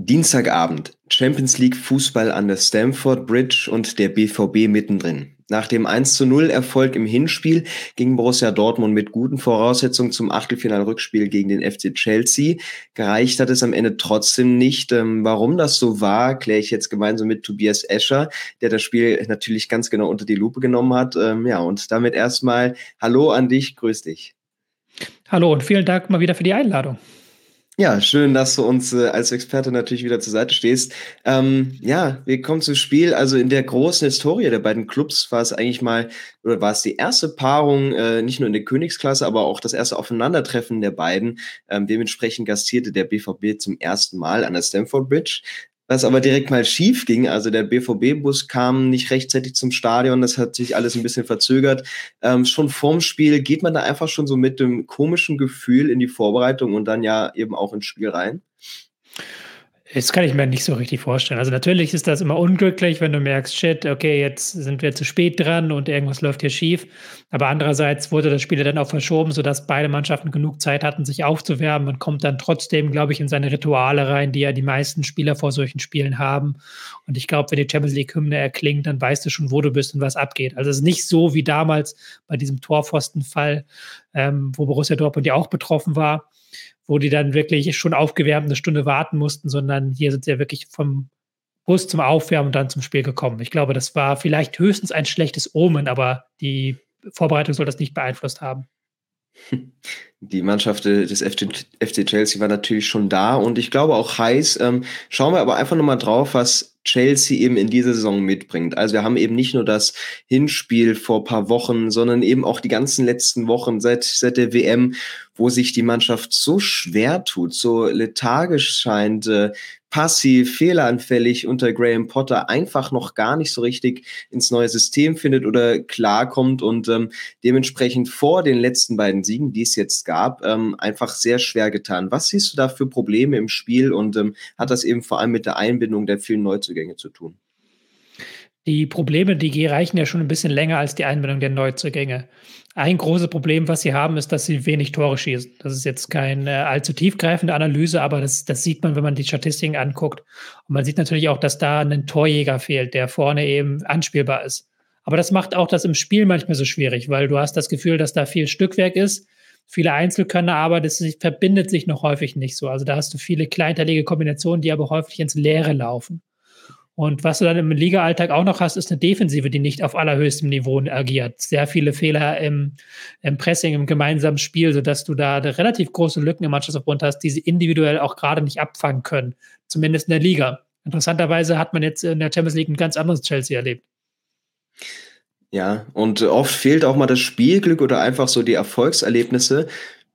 Dienstagabend, Champions League Fußball an der Stamford Bridge und der BVB mittendrin. Nach dem 1 zu 0 Erfolg im Hinspiel ging Borussia Dortmund mit guten Voraussetzungen zum Achtelfinal-Rückspiel gegen den FC Chelsea. Gereicht hat es am Ende trotzdem nicht. Ähm, warum das so war, kläre ich jetzt gemeinsam mit Tobias Escher, der das Spiel natürlich ganz genau unter die Lupe genommen hat. Ähm, ja, und damit erstmal Hallo an dich, grüß dich. Hallo und vielen Dank mal wieder für die Einladung. Ja, schön, dass du uns äh, als Experte natürlich wieder zur Seite stehst. Ähm, ja, wir kommen zum Spiel. Also in der großen Historie der beiden Clubs war es eigentlich mal, oder war es die erste Paarung, äh, nicht nur in der Königsklasse, aber auch das erste Aufeinandertreffen der beiden. Ähm, dementsprechend gastierte der BVB zum ersten Mal an der Stamford Bridge was aber direkt mal schief ging. Also der BVB-Bus kam nicht rechtzeitig zum Stadion, das hat sich alles ein bisschen verzögert. Ähm, schon vorm Spiel geht man da einfach schon so mit dem komischen Gefühl in die Vorbereitung und dann ja eben auch ins Spiel rein. Das kann ich mir nicht so richtig vorstellen. Also natürlich ist das immer unglücklich, wenn du merkst, shit, okay, jetzt sind wir zu spät dran und irgendwas läuft hier schief. Aber andererseits wurde das Spiel dann auch verschoben, sodass beide Mannschaften genug Zeit hatten, sich aufzuwärmen und kommt dann trotzdem, glaube ich, in seine Rituale rein, die ja die meisten Spieler vor solchen Spielen haben. Und ich glaube, wenn die Champions League-Hymne erklingt, dann weißt du schon, wo du bist und was abgeht. Also es ist nicht so wie damals bei diesem Torpfostenfall, ähm, wo Borussia Dortmund ja auch betroffen war wo die dann wirklich schon aufgewärmt eine Stunde warten mussten, sondern hier sind sie ja wirklich vom Bus zum Aufwärmen und dann zum Spiel gekommen. Ich glaube, das war vielleicht höchstens ein schlechtes Omen, aber die Vorbereitung soll das nicht beeinflusst haben. Die Mannschaft des FC Chelsea war natürlich schon da und ich glaube auch heiß. Ähm, schauen wir aber einfach nochmal drauf, was Chelsea eben in dieser Saison mitbringt. Also wir haben eben nicht nur das Hinspiel vor paar Wochen, sondern eben auch die ganzen letzten Wochen seit, seit der WM, wo sich die Mannschaft so schwer tut, so lethargisch scheint, äh, passiv, fehleranfällig unter Graham Potter einfach noch gar nicht so richtig ins neue System findet oder klarkommt und ähm, dementsprechend vor den letzten beiden Siegen, die es jetzt gab, ähm, einfach sehr schwer getan. Was siehst du da für Probleme im Spiel und ähm, hat das eben vor allem mit der Einbindung der vielen Neuzugänge zu tun? Die Probleme, die reichen ja schon ein bisschen länger als die Einbindung der Neuzugänge. Ein großes Problem, was sie haben, ist, dass sie wenig Tore schießen. Das ist jetzt keine allzu tiefgreifende Analyse, aber das, das sieht man, wenn man die Statistiken anguckt. Und man sieht natürlich auch, dass da ein Torjäger fehlt, der vorne eben anspielbar ist. Aber das macht auch das im Spiel manchmal so schwierig, weil du hast das Gefühl, dass da viel Stückwerk ist, viele Einzelkönner, aber das verbindet sich noch häufig nicht so. Also da hast du viele kleinteilige Kombinationen, die aber häufig ins Leere laufen. Und was du dann im Liga-Alltag auch noch hast, ist eine Defensive, die nicht auf allerhöchstem Niveau agiert. Sehr viele Fehler im, im Pressing, im gemeinsamen Spiel, sodass du da relativ große Lücken im Mannschaftsaufbund hast, die sie individuell auch gerade nicht abfangen können. Zumindest in der Liga. Interessanterweise hat man jetzt in der Champions League ein ganz anderes Chelsea erlebt. Ja, und oft fehlt auch mal das Spielglück oder einfach so die Erfolgserlebnisse.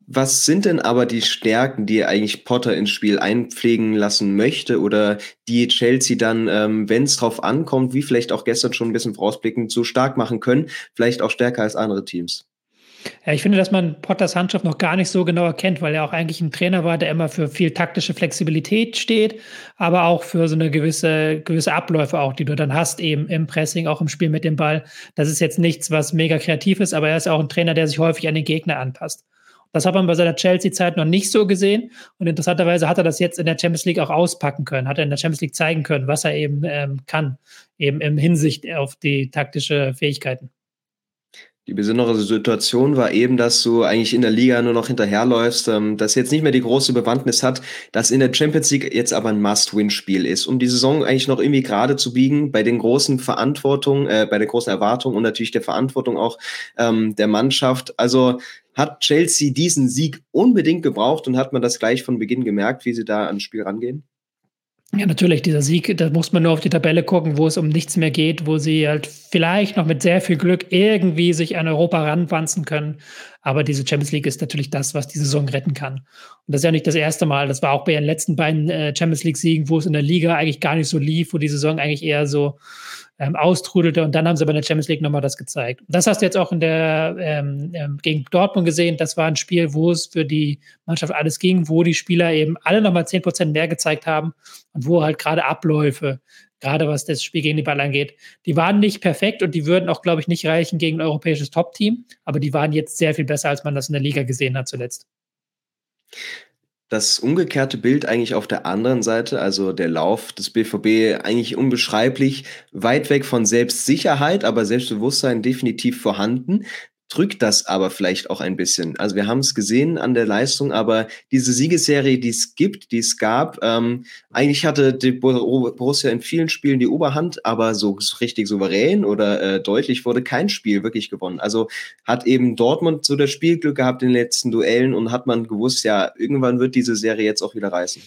Was sind denn aber die Stärken, die eigentlich Potter ins Spiel einpflegen lassen möchte oder die Chelsea dann, ähm, wenn es drauf ankommt, wie vielleicht auch gestern schon ein bisschen vorausblickend, so stark machen können, vielleicht auch stärker als andere Teams? Ja, ich finde, dass man Potters Handschrift noch gar nicht so genau erkennt, weil er auch eigentlich ein Trainer war, der immer für viel taktische Flexibilität steht, aber auch für so eine gewisse, gewisse Abläufe auch, die du dann hast, eben im Pressing, auch im Spiel mit dem Ball. Das ist jetzt nichts, was mega kreativ ist, aber er ist auch ein Trainer, der sich häufig an den Gegner anpasst. Das hat man bei seiner Chelsea-Zeit noch nicht so gesehen. Und interessanterweise hat er das jetzt in der Champions League auch auspacken können, hat er in der Champions League zeigen können, was er eben ähm, kann, eben in Hinsicht auf die taktische Fähigkeiten. Die besondere Situation war eben, dass du eigentlich in der Liga nur noch hinterherläufst, ähm, das jetzt nicht mehr die große Bewandtnis hat, dass in der Champions League jetzt aber ein Must-Win-Spiel ist, um die Saison eigentlich noch irgendwie gerade zu biegen bei den großen Verantwortungen, äh, bei der großen Erwartung und natürlich der Verantwortung auch ähm, der Mannschaft. Also hat Chelsea diesen Sieg unbedingt gebraucht und hat man das gleich von Beginn gemerkt, wie sie da ans Spiel rangehen? Ja, natürlich, dieser Sieg, da muss man nur auf die Tabelle gucken, wo es um nichts mehr geht, wo sie halt vielleicht noch mit sehr viel Glück irgendwie sich an Europa ranwanzen können. Aber diese Champions League ist natürlich das, was die Saison retten kann. Und das ist ja nicht das erste Mal. Das war auch bei den letzten beiden äh, Champions League-Siegen, wo es in der Liga eigentlich gar nicht so lief, wo die Saison eigentlich eher so ähm, austrudelte. Und dann haben sie bei der Champions League nochmal das gezeigt. Das hast du jetzt auch in der ähm, ähm, gegen Dortmund gesehen. Das war ein Spiel, wo es für die Mannschaft alles ging, wo die Spieler eben alle nochmal 10 Prozent mehr gezeigt haben und wo halt gerade Abläufe, gerade was das Spiel gegen die Ball angeht, die waren nicht perfekt und die würden auch, glaube ich, nicht reichen gegen ein europäisches Top-Team. Aber die waren jetzt sehr viel besser, als man das in der Liga gesehen hat zuletzt. Das umgekehrte Bild eigentlich auf der anderen Seite, also der Lauf des BVB eigentlich unbeschreiblich weit weg von Selbstsicherheit, aber Selbstbewusstsein definitiv vorhanden drückt das aber vielleicht auch ein bisschen. Also wir haben es gesehen an der Leistung, aber diese Siegesserie, die es gibt, die es gab, ähm, eigentlich hatte die Borussia in vielen Spielen die Oberhand, aber so, richtig souverän oder äh, deutlich wurde kein Spiel wirklich gewonnen. Also hat eben Dortmund so das Spielglück gehabt in den letzten Duellen und hat man gewusst, ja, irgendwann wird diese Serie jetzt auch wieder reißen.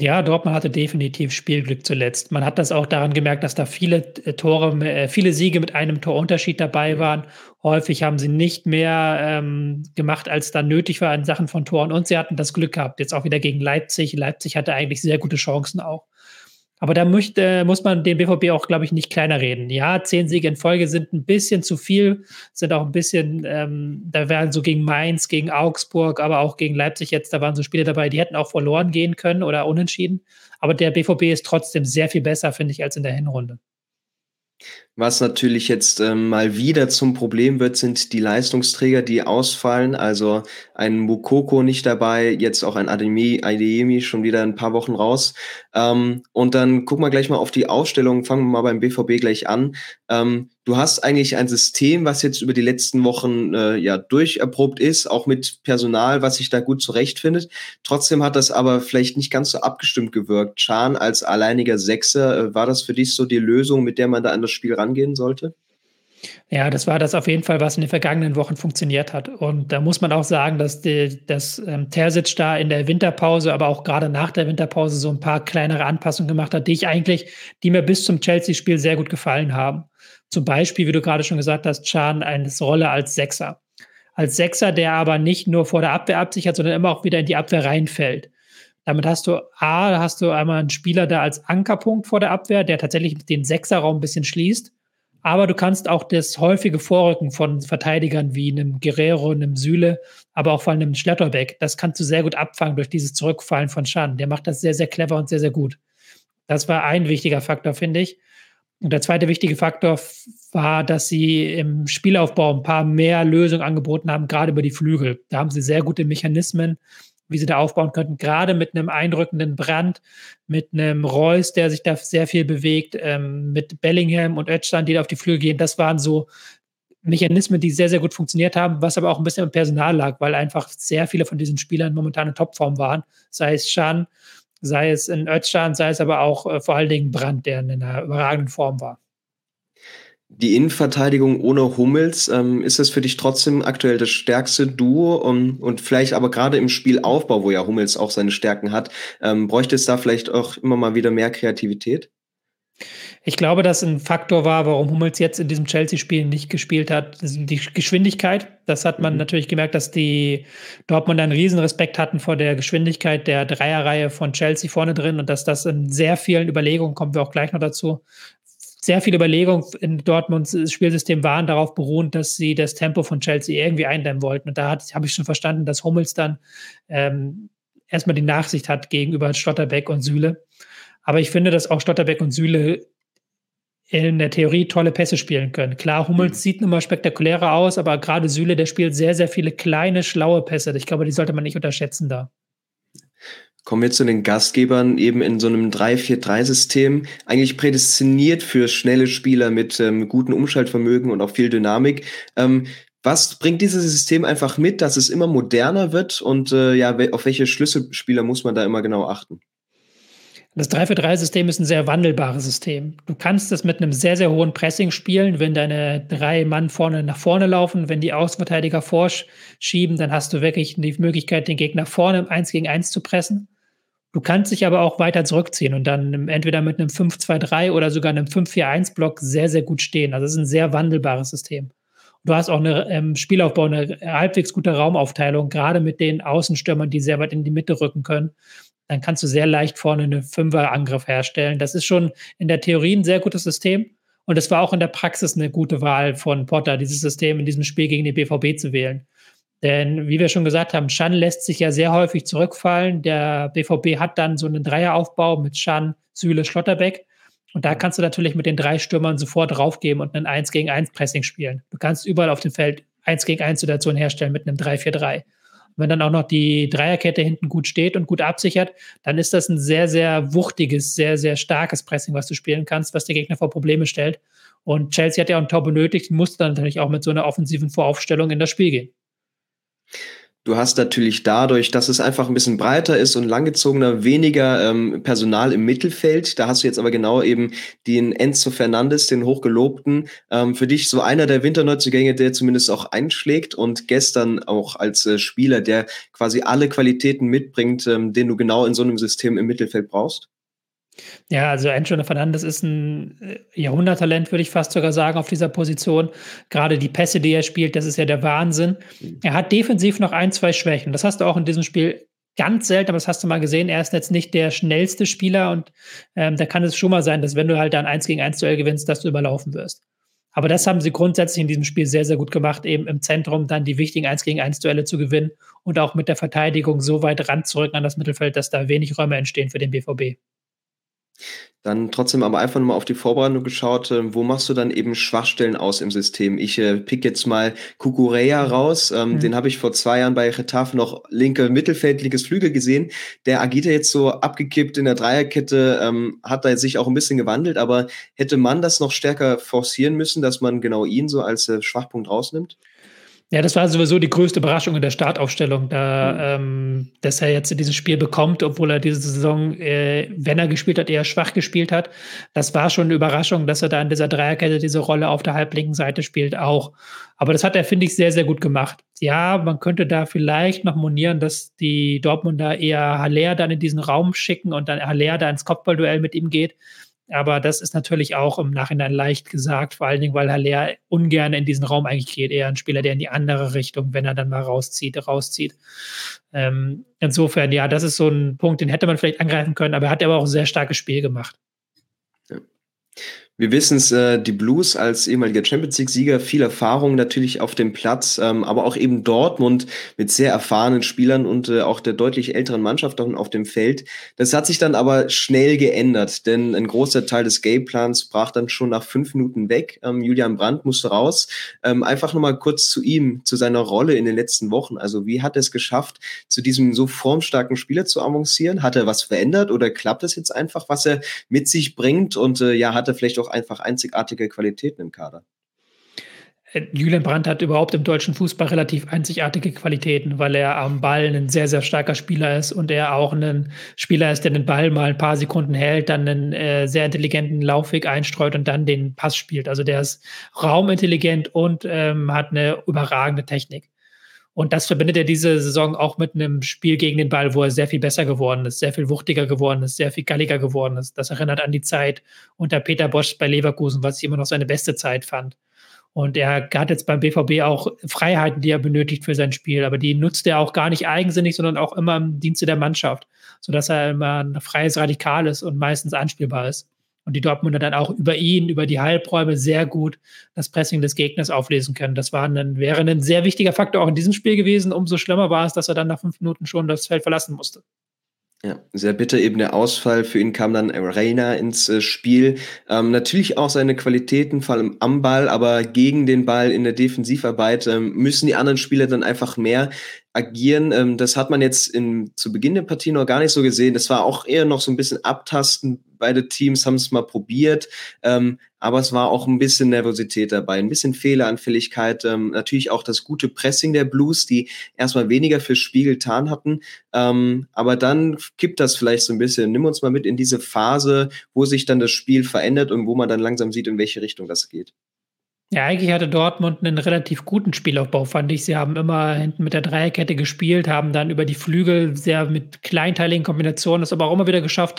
Ja, Dortmund hatte definitiv Spielglück zuletzt. Man hat das auch daran gemerkt, dass da viele äh, Tore, äh, viele Siege mit einem Torunterschied dabei waren. Häufig haben sie nicht mehr ähm, gemacht, als da nötig war in Sachen von Toren. Und sie hatten das Glück gehabt. Jetzt auch wieder gegen Leipzig. Leipzig hatte eigentlich sehr gute Chancen auch. Aber da möchte, muss man den BVB auch, glaube ich, nicht kleiner reden. Ja, zehn Siege in Folge sind ein bisschen zu viel, sind auch ein bisschen, ähm, da wären so gegen Mainz, gegen Augsburg, aber auch gegen Leipzig jetzt, da waren so Spiele dabei, die hätten auch verloren gehen können oder unentschieden. Aber der BVB ist trotzdem sehr viel besser, finde ich, als in der Hinrunde. Was natürlich jetzt ähm, mal wieder zum Problem wird, sind die Leistungsträger, die ausfallen. Also ein Mukoko nicht dabei, jetzt auch ein Ademi, Adeyemi schon wieder ein paar Wochen raus. Ähm, und dann gucken wir gleich mal auf die Ausstellung. Fangen wir mal beim BVB gleich an. Ähm, du hast eigentlich ein System, was jetzt über die letzten Wochen äh, ja durcherprobt ist, auch mit Personal, was sich da gut zurechtfindet. Trotzdem hat das aber vielleicht nicht ganz so abgestimmt gewirkt. Chan als alleiniger Sechser, äh, war das für dich so die Lösung, mit der man da an das Spiel rangehen sollte? Ja, das war das auf jeden Fall, was in den vergangenen Wochen funktioniert hat. Und da muss man auch sagen, dass, die, dass ähm, Terzic da in der Winterpause, aber auch gerade nach der Winterpause so ein paar kleinere Anpassungen gemacht hat, die ich eigentlich, die mir bis zum Chelsea-Spiel sehr gut gefallen haben. Zum Beispiel, wie du gerade schon gesagt hast, Chan eine Rolle als Sechser. Als Sechser, der aber nicht nur vor der Abwehr absichert, sondern immer auch wieder in die Abwehr reinfällt. Damit hast du A, hast du einmal einen Spieler da als Ankerpunkt vor der Abwehr, der tatsächlich den Sechserraum ein bisschen schließt. Aber du kannst auch das häufige Vorrücken von Verteidigern wie einem Guerrero, einem Süle, aber auch von einem Schletterbeck, das kannst du sehr gut abfangen durch dieses Zurückfallen von Schan. Der macht das sehr, sehr clever und sehr, sehr gut. Das war ein wichtiger Faktor, finde ich. Und der zweite wichtige Faktor war, dass sie im Spielaufbau ein paar mehr Lösungen angeboten haben, gerade über die Flügel. Da haben sie sehr gute Mechanismen, wie sie da aufbauen könnten, gerade mit einem eindrückenden Brand, mit einem Reus, der sich da sehr viel bewegt, ähm, mit Bellingham und Özcan, die da auf die Flügel gehen. Das waren so Mechanismen, die sehr, sehr gut funktioniert haben, was aber auch ein bisschen im Personal lag, weil einfach sehr viele von diesen Spielern momentan in Topform waren. Sei es Schan, sei es in Özcan, sei es aber auch äh, vor allen Dingen Brand, der in einer überragenden Form war die Innenverteidigung ohne Hummels, ähm, ist das für dich trotzdem aktuell das stärkste Duo und, und vielleicht aber gerade im Spielaufbau, wo ja Hummels auch seine Stärken hat, ähm, bräuchte es da vielleicht auch immer mal wieder mehr Kreativität? Ich glaube, dass ein Faktor war, warum Hummels jetzt in diesem Chelsea-Spiel nicht gespielt hat, die Geschwindigkeit. Das hat man mhm. natürlich gemerkt, dass die Dortmund einen riesen Respekt hatten vor der Geschwindigkeit der Dreierreihe von Chelsea vorne drin und dass das in sehr vielen Überlegungen, kommen wir auch gleich noch dazu, sehr viele Überlegungen in Dortmunds Spielsystem waren darauf beruht, dass sie das Tempo von Chelsea irgendwie eindämmen wollten. Und da habe ich schon verstanden, dass Hummels dann ähm, erstmal die Nachsicht hat gegenüber Stotterbeck und Süle. Aber ich finde, dass auch Stotterbeck und Süle in der Theorie tolle Pässe spielen können. Klar, Hummels mhm. sieht immer spektakulärer aus, aber gerade Süle, der spielt sehr, sehr viele kleine, schlaue Pässe. Ich glaube, die sollte man nicht unterschätzen da. Kommen wir zu den Gastgebern eben in so einem 3-4-3-System, eigentlich prädestiniert für schnelle Spieler mit ähm, gutem Umschaltvermögen und auch viel Dynamik. Ähm, was bringt dieses System einfach mit, dass es immer moderner wird und äh, ja, auf welche Schlüsselspieler muss man da immer genau achten? Das 3-4-3-System ist ein sehr wandelbares System. Du kannst es mit einem sehr, sehr hohen Pressing spielen, wenn deine drei Mann vorne nach vorne laufen, wenn die Außenverteidiger vorschieben, dann hast du wirklich die Möglichkeit, den Gegner vorne eins gegen eins zu pressen. Du kannst dich aber auch weiter zurückziehen und dann entweder mit einem 5-2-3 oder sogar einem 5-4-1-Block sehr, sehr gut stehen. Also es ist ein sehr wandelbares System. Du hast auch eine ähm, Spielaufbau, eine halbwegs gute Raumaufteilung, gerade mit den Außenstürmern, die sehr weit in die Mitte rücken können. Dann kannst du sehr leicht vorne einen Fünfer-Angriff herstellen. Das ist schon in der Theorie ein sehr gutes System. Und es war auch in der Praxis eine gute Wahl von Potter, dieses System in diesem Spiel gegen die BVB zu wählen. Denn wie wir schon gesagt haben, Schan lässt sich ja sehr häufig zurückfallen. Der BVB hat dann so einen Dreieraufbau mit Schan, Süle, Schlotterbeck. Und da kannst du natürlich mit den drei Stürmern sofort draufgeben und ein 1 gegen 1 Pressing spielen. Du kannst überall auf dem Feld 1 gegen 1 Situation herstellen mit einem 3-4-3. Wenn dann auch noch die Dreierkette hinten gut steht und gut absichert, dann ist das ein sehr, sehr wuchtiges, sehr, sehr starkes Pressing, was du spielen kannst, was der Gegner vor Probleme stellt. Und Chelsea hat ja auch ein Tor benötigt, musste dann natürlich auch mit so einer offensiven Voraufstellung in das Spiel gehen. Du hast natürlich dadurch, dass es einfach ein bisschen breiter ist und langgezogener, weniger ähm, Personal im Mittelfeld. Da hast du jetzt aber genau eben den Enzo Fernandes, den hochgelobten, ähm, für dich so einer der Winterneuzugänge, der zumindest auch einschlägt und gestern auch als äh, Spieler, der quasi alle Qualitäten mitbringt, ähm, den du genau in so einem System im Mittelfeld brauchst. Ja, also Antonio Fernandes ist ein äh, Jahrhunderttalent, würde ich fast sogar sagen, auf dieser Position. Gerade die Pässe, die er spielt, das ist ja der Wahnsinn. Er hat defensiv noch ein, zwei Schwächen. Das hast du auch in diesem Spiel ganz selten, aber das hast du mal gesehen. Er ist jetzt nicht der schnellste Spieler und ähm, da kann es schon mal sein, dass wenn du halt ein 1 gegen 1 Duell gewinnst, dass du überlaufen wirst. Aber das haben sie grundsätzlich in diesem Spiel sehr, sehr gut gemacht, eben im Zentrum dann die wichtigen 1 gegen 1 Duelle zu gewinnen und auch mit der Verteidigung so weit ranzurücken an das Mittelfeld, dass da wenig Räume entstehen für den BVB. Dann trotzdem aber einfach nochmal auf die Vorbereitung geschaut. Äh, wo machst du dann eben Schwachstellen aus im System? Ich äh, pick jetzt mal Kukureya raus. Ähm, mhm. Den habe ich vor zwei Jahren bei Retafe noch linke Mittelfeld, linkes Flügel gesehen. Der agiert ja jetzt so abgekippt in der Dreierkette, ähm, hat da sich auch ein bisschen gewandelt, aber hätte man das noch stärker forcieren müssen, dass man genau ihn so als äh, Schwachpunkt rausnimmt? Ja, das war sowieso die größte Überraschung in der Startaufstellung, da, mhm. ähm, dass er jetzt dieses Spiel bekommt, obwohl er diese Saison, äh, wenn er gespielt hat, eher schwach gespielt hat. Das war schon eine Überraschung, dass er da in dieser Dreierkette diese Rolle auf der halblinken Seite spielt auch. Aber das hat er, finde ich, sehr, sehr gut gemacht. Ja, man könnte da vielleicht noch monieren, dass die Dortmunder eher Haller dann in diesen Raum schicken und dann Haller da ins Kopfballduell mit ihm geht. Aber das ist natürlich auch im Nachhinein leicht gesagt, vor allen Dingen, weil Haller ungern in diesen Raum eigentlich geht. Eher ein Spieler, der in die andere Richtung, wenn er dann mal rauszieht, rauszieht. Ähm, insofern, ja, das ist so ein Punkt, den hätte man vielleicht angreifen können, aber er hat aber auch ein sehr starkes Spiel gemacht. Wir wissen es, äh, die Blues als ehemaliger Champions League-Sieger, viel Erfahrung natürlich auf dem Platz, ähm, aber auch eben Dortmund mit sehr erfahrenen Spielern und äh, auch der deutlich älteren Mannschaft auf dem Feld. Das hat sich dann aber schnell geändert, denn ein großer Teil des Gameplans brach dann schon nach fünf Minuten weg. Ähm, Julian Brandt musste raus. Ähm, einfach nochmal kurz zu ihm, zu seiner Rolle in den letzten Wochen. Also wie hat er es geschafft, zu diesem so formstarken Spieler zu avancieren? Hat er was verändert oder klappt es jetzt einfach, was er mit sich bringt? Und äh, ja, hat er vielleicht auch auch einfach einzigartige Qualitäten im Kader. Äh, Julian Brandt hat überhaupt im deutschen Fußball relativ einzigartige Qualitäten, weil er am Ball ein sehr, sehr starker Spieler ist und er auch ein Spieler ist, der den Ball mal ein paar Sekunden hält, dann einen äh, sehr intelligenten Laufweg einstreut und dann den Pass spielt. Also der ist raumintelligent und ähm, hat eine überragende Technik. Und das verbindet er diese Saison auch mit einem Spiel gegen den Ball, wo er sehr viel besser geworden ist, sehr viel wuchtiger geworden ist, sehr viel galliger geworden ist. Das erinnert an die Zeit unter Peter Bosch bei Leverkusen, was ich immer noch seine beste Zeit fand. Und er hat jetzt beim BVB auch Freiheiten, die er benötigt für sein Spiel, aber die nutzt er auch gar nicht eigensinnig, sondern auch immer im Dienste der Mannschaft, sodass er immer ein freies Radikal ist und meistens anspielbar ist und die Dortmunder dann auch über ihn, über die Halbräume sehr gut das Pressing des Gegners auflesen können. Das war ein, wäre ein sehr wichtiger Faktor auch in diesem Spiel gewesen. Umso schlimmer war es, dass er dann nach fünf Minuten schon das Feld verlassen musste. Ja, sehr bitter eben der Ausfall. Für ihn kam dann Reina ins äh, Spiel. Ähm, natürlich auch seine Qualitäten, vor allem am Ball, aber gegen den Ball in der Defensivarbeit ähm, müssen die anderen Spieler dann einfach mehr agieren. Ähm, das hat man jetzt in, zu Beginn der Partie noch gar nicht so gesehen. Das war auch eher noch so ein bisschen abtasten. Beide Teams haben es mal probiert, ähm, aber es war auch ein bisschen Nervosität dabei, ein bisschen Fehleranfälligkeit. Ähm, natürlich auch das gute Pressing der Blues, die erstmal weniger fürs Spiel getan hatten. Ähm, aber dann kippt das vielleicht so ein bisschen. Nimm uns mal mit in diese Phase, wo sich dann das Spiel verändert und wo man dann langsam sieht, in welche Richtung das geht. Ja, eigentlich hatte Dortmund einen relativ guten Spielaufbau, fand ich. Sie haben immer hinten mit der Dreierkette gespielt, haben dann über die Flügel sehr mit kleinteiligen Kombinationen das aber auch immer wieder geschafft,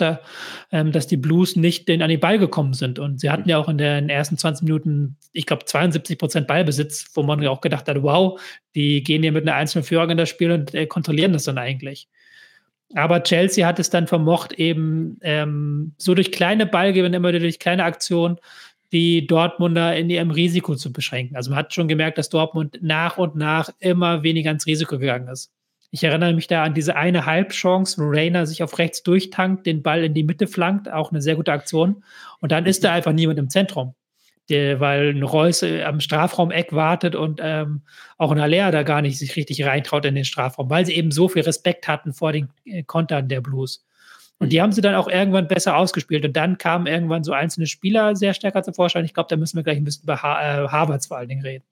ähm, dass die Blues nicht an den Ball gekommen sind. Und sie hatten ja auch in den ersten 20 Minuten, ich glaube, 72 Prozent Ballbesitz, wo man ja auch gedacht hat, wow, die gehen hier mit einer einzelnen Führung in das Spiel und äh, kontrollieren das dann eigentlich. Aber Chelsea hat es dann vermocht, eben ähm, so durch kleine Ballgewinne, immer durch kleine Aktionen, die Dortmunder in ihrem Risiko zu beschränken. Also man hat schon gemerkt, dass Dortmund nach und nach immer weniger ins Risiko gegangen ist. Ich erinnere mich da an diese eine Halbchance, wo Rainer sich auf rechts durchtankt, den Ball in die Mitte flankt, auch eine sehr gute Aktion. Und dann ist da einfach niemand im Zentrum. Der, weil ein Reus äh, am Strafraumeck wartet und ähm, auch ein Haller da gar nicht sich richtig reintraut in den Strafraum, weil sie eben so viel Respekt hatten vor den äh, Kontern der Blues. Und die haben sie dann auch irgendwann besser ausgespielt. Und dann kamen irgendwann so einzelne Spieler sehr stärker zum Vorschein. Ich glaube, da müssen wir gleich ein bisschen über ha äh, Harvards vor allen Dingen reden.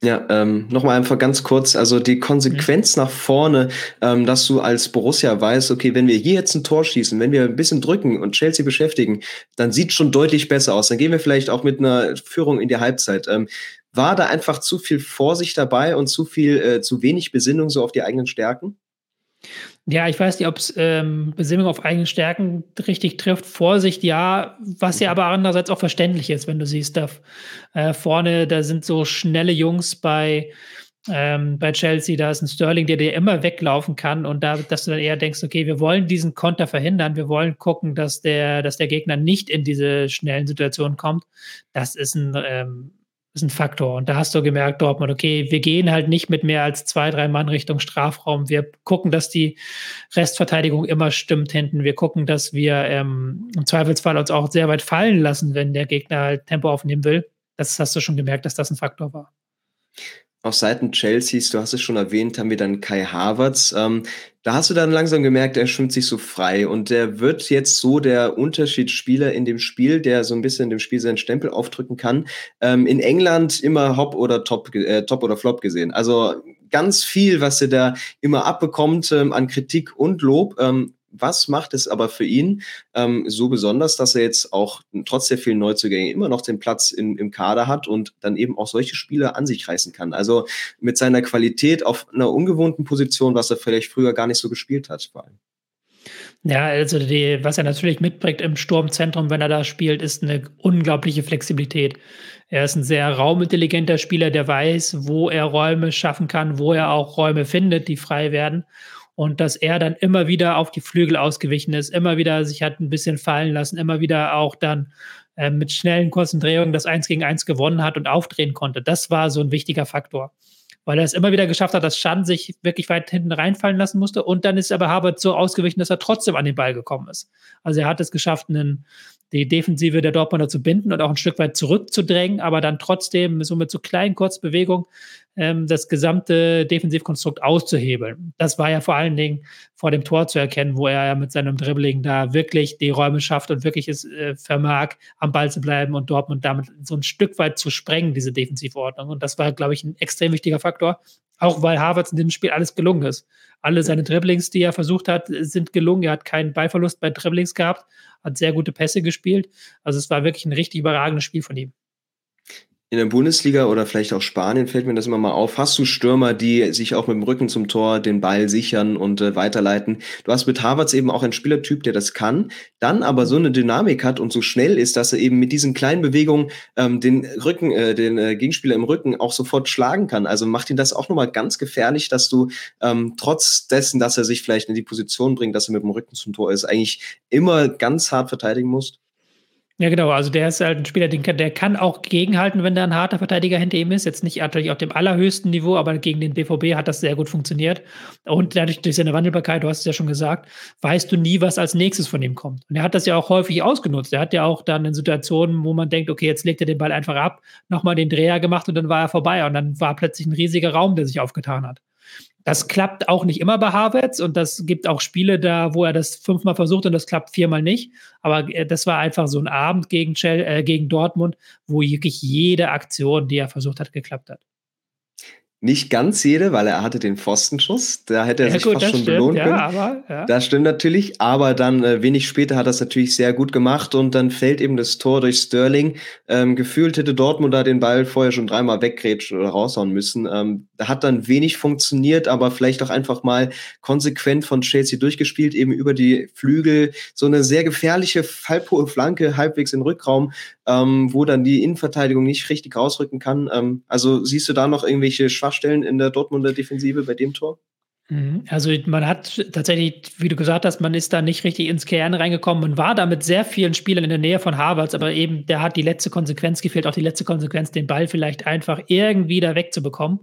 Ja, ähm, nochmal einfach ganz kurz, also die Konsequenz mhm. nach vorne, ähm, dass du als Borussia weißt, okay, wenn wir hier jetzt ein Tor schießen, wenn wir ein bisschen drücken und Chelsea beschäftigen, dann sieht schon deutlich besser aus. Dann gehen wir vielleicht auch mit einer Führung in die Halbzeit. Ähm, war da einfach zu viel Vorsicht dabei und zu viel, äh, zu wenig Besinnung so auf die eigenen Stärken? Ja, ich weiß nicht, ob es ähm, Besinnung auf eigene Stärken richtig trifft. Vorsicht, ja, was ja aber andererseits auch verständlich ist, wenn du siehst, da äh, vorne, da sind so schnelle Jungs bei, ähm, bei Chelsea, da ist ein Sterling, der dir immer weglaufen kann und da, dass du dann eher denkst, okay, wir wollen diesen Konter verhindern, wir wollen gucken, dass der, dass der Gegner nicht in diese schnellen Situationen kommt. Das ist ein ähm, ist ein Faktor. Und da hast du gemerkt, Dortmund, okay, wir gehen halt nicht mit mehr als zwei, drei Mann Richtung Strafraum. Wir gucken, dass die Restverteidigung immer stimmt hinten. Wir gucken, dass wir ähm, im Zweifelsfall uns auch sehr weit fallen lassen, wenn der Gegner halt Tempo aufnehmen will. Das hast du schon gemerkt, dass das ein Faktor war. Auf Seiten Chelseas, du hast es schon erwähnt, haben wir dann Kai Havertz. Ähm, da hast du dann langsam gemerkt, er schwimmt sich so frei und der wird jetzt so der Unterschiedsspieler in dem Spiel, der so ein bisschen in dem Spiel seinen Stempel aufdrücken kann. Ähm, in England immer Hop oder Top, äh, Top oder Flop gesehen. Also ganz viel, was er da immer abbekommt ähm, an Kritik und Lob. Ähm, was macht es aber für ihn ähm, so besonders, dass er jetzt auch trotz der vielen Neuzugänge immer noch den Platz in, im Kader hat und dann eben auch solche Spieler an sich reißen kann? Also mit seiner Qualität auf einer ungewohnten Position, was er vielleicht früher gar nicht so gespielt hat, vor allem. Ja, also die, was er natürlich mitbringt im Sturmzentrum, wenn er da spielt, ist eine unglaubliche Flexibilität. Er ist ein sehr raumintelligenter Spieler, der weiß, wo er Räume schaffen kann, wo er auch Räume findet, die frei werden und dass er dann immer wieder auf die Flügel ausgewichen ist, immer wieder sich hat ein bisschen fallen lassen, immer wieder auch dann äh, mit schnellen Konzentrierungen das Eins gegen Eins gewonnen hat und aufdrehen konnte. Das war so ein wichtiger Faktor, weil er es immer wieder geschafft hat, dass Schan sich wirklich weit hinten reinfallen lassen musste und dann ist aber Harvard so ausgewichen, dass er trotzdem an den Ball gekommen ist. Also er hat es geschafft, einen die Defensive der Dortmunder zu binden und auch ein Stück weit zurückzudrängen, aber dann trotzdem so mit so kleinen Kurzbewegungen ähm, das gesamte Defensivkonstrukt auszuhebeln. Das war ja vor allen Dingen vor dem Tor zu erkennen, wo er ja mit seinem Dribbling da wirklich die Räume schafft und wirklich es äh, vermag, am Ball zu bleiben und Dortmund damit so ein Stück weit zu sprengen, diese Defensivordnung. Und das war, glaube ich, ein extrem wichtiger Faktor, auch weil Harvards in dem Spiel alles gelungen ist. Alle seine Dribblings, die er versucht hat, sind gelungen. Er hat keinen Ballverlust bei Dribblings gehabt, hat sehr gute Pässe gespielt. Also es war wirklich ein richtig überragendes Spiel von ihm in der Bundesliga oder vielleicht auch Spanien fällt mir das immer mal auf. Hast du Stürmer, die sich auch mit dem Rücken zum Tor den Ball sichern und äh, weiterleiten? Du hast mit Harvards eben auch einen Spielertyp, der das kann, dann aber so eine Dynamik hat und so schnell ist, dass er eben mit diesen kleinen Bewegungen ähm, den Rücken, äh, den äh, Gegenspieler im Rücken auch sofort schlagen kann. Also macht ihn das auch nochmal ganz gefährlich, dass du ähm, trotz dessen, dass er sich vielleicht in die Position bringt, dass er mit dem Rücken zum Tor ist, eigentlich immer ganz hart verteidigen musst. Ja, genau. Also der ist halt ein Spieler, den, der kann auch gegenhalten, wenn da ein harter Verteidiger hinter ihm ist. Jetzt nicht natürlich auf dem allerhöchsten Niveau, aber gegen den BVB hat das sehr gut funktioniert. Und dadurch, durch seine Wandelbarkeit, du hast es ja schon gesagt, weißt du nie, was als nächstes von ihm kommt. Und er hat das ja auch häufig ausgenutzt. Er hat ja auch dann in Situationen, wo man denkt, okay, jetzt legt er den Ball einfach ab, nochmal den Dreher gemacht und dann war er vorbei. Und dann war plötzlich ein riesiger Raum, der sich aufgetan hat. Das klappt auch nicht immer bei Havertz und das gibt auch Spiele da, wo er das fünfmal versucht und das klappt viermal nicht. Aber äh, das war einfach so ein Abend gegen, Chel äh, gegen Dortmund, wo wirklich jede Aktion, die er versucht hat, geklappt hat. Nicht ganz jede, weil er hatte den Pfostenschuss. Da hätte er ja, sich gut, fast schon stimmt, belohnen können. Ja, aber, ja. Das stimmt natürlich. Aber dann äh, wenig später hat er es natürlich sehr gut gemacht und dann fällt eben das Tor durch Sterling. Ähm, gefühlt hätte Dortmund da den Ball vorher schon dreimal weggrätscht oder raushauen müssen. Ähm, hat dann wenig funktioniert, aber vielleicht auch einfach mal konsequent von Chelsea durchgespielt, eben über die Flügel. So eine sehr gefährliche, halbhohe Flanke, halbwegs im Rückraum, ähm, wo dann die Innenverteidigung nicht richtig rausrücken kann. Ähm, also siehst du da noch irgendwelche Schwachstellen? In der Dortmunder Defensive bei dem Tor? Mhm. Also man hat tatsächlich, wie du gesagt hast, man ist da nicht richtig ins Kern reingekommen. Man war da mit sehr vielen Spielern in der Nähe von Harvards, aber eben der hat die letzte Konsequenz gefehlt, auch die letzte Konsequenz, den Ball vielleicht einfach irgendwie da wegzubekommen.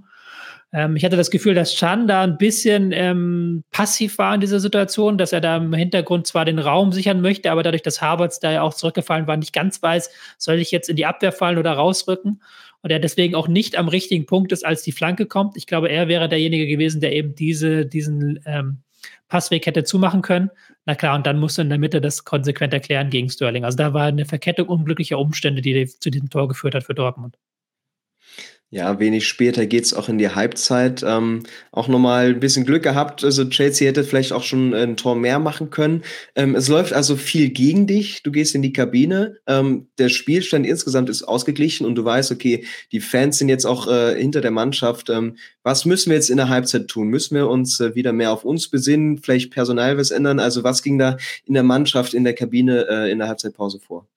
Ähm, ich hatte das Gefühl, dass Chan da ein bisschen ähm, passiv war in dieser Situation, dass er da im Hintergrund zwar den Raum sichern möchte, aber dadurch, dass Harvards da ja auch zurückgefallen war, nicht ganz weiß, soll ich jetzt in die Abwehr fallen oder rausrücken? Und er deswegen auch nicht am richtigen Punkt ist, als die Flanke kommt. Ich glaube, er wäre derjenige gewesen, der eben diese, diesen ähm, Passweg hätte zumachen können. Na klar, und dann musste in der Mitte das konsequent erklären gegen Sterling. Also da war eine Verkettung unglücklicher Umstände, die zu diesem Tor geführt hat für Dortmund. Ja, wenig später geht's auch in die Halbzeit. Ähm, auch nochmal ein bisschen Glück gehabt. Also Chelsea hätte vielleicht auch schon ein Tor mehr machen können. Ähm, es läuft also viel gegen dich. Du gehst in die Kabine. Ähm, der Spielstand insgesamt ist ausgeglichen und du weißt, okay, die Fans sind jetzt auch äh, hinter der Mannschaft. Ähm, was müssen wir jetzt in der Halbzeit tun? Müssen wir uns äh, wieder mehr auf uns besinnen? Vielleicht personal was ändern? Also was ging da in der Mannschaft, in der Kabine äh, in der Halbzeitpause vor?